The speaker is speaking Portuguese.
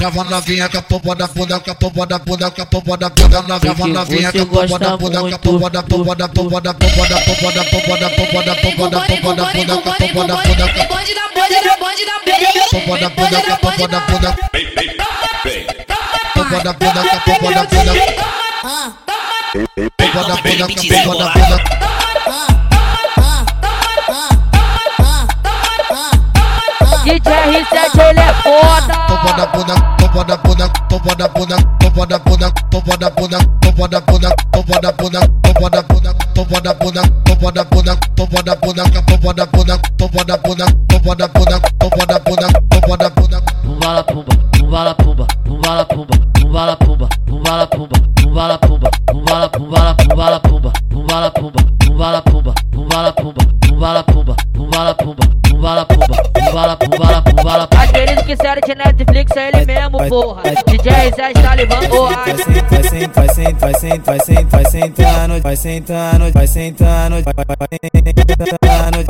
Trava novinha com a popa da bunda, com a popa da bunda, com a popa da bunda, trava novinha com a popa da bunda, com a popa da popa da popa da popa da popa da popa da popa da popa da popa da bunda, com a popa da bunda, com a bonde da bonde da bonde da popa da bunda, com a popa da bunda, popa da bunda, com a popa da bunda, popa da bunda, com a popa da bunda. DJ R7 ele é foda. Popa da bunda, da bunda, popa da bunda, popa da bunda, popa da bunda, popa da bunda, popa da bunda, popa da bunda, popa da bunda, popa da bunda, popa da bunda, popa da bunda, popa da bunda, popa da bunda, popa da bunda. Pumbala pumba, pumbala pumba, pumbala pumba, pumbala pumba, pumbala pumba, pumbala pumba, pumbala pumbala pumbala pumba, pumbala pumba, pumbala pumba, pumbala pumba, pumbala pumba, pumbala pumba, pumbala pumba, pumbala pumbala pumbala. Aquele que série de Netflix é ele mesmo, porra. DJ R7 tá levando o ar. Vai sentando, vai sentando, vai sentando, vai sentando, vai sentando, vai sentando,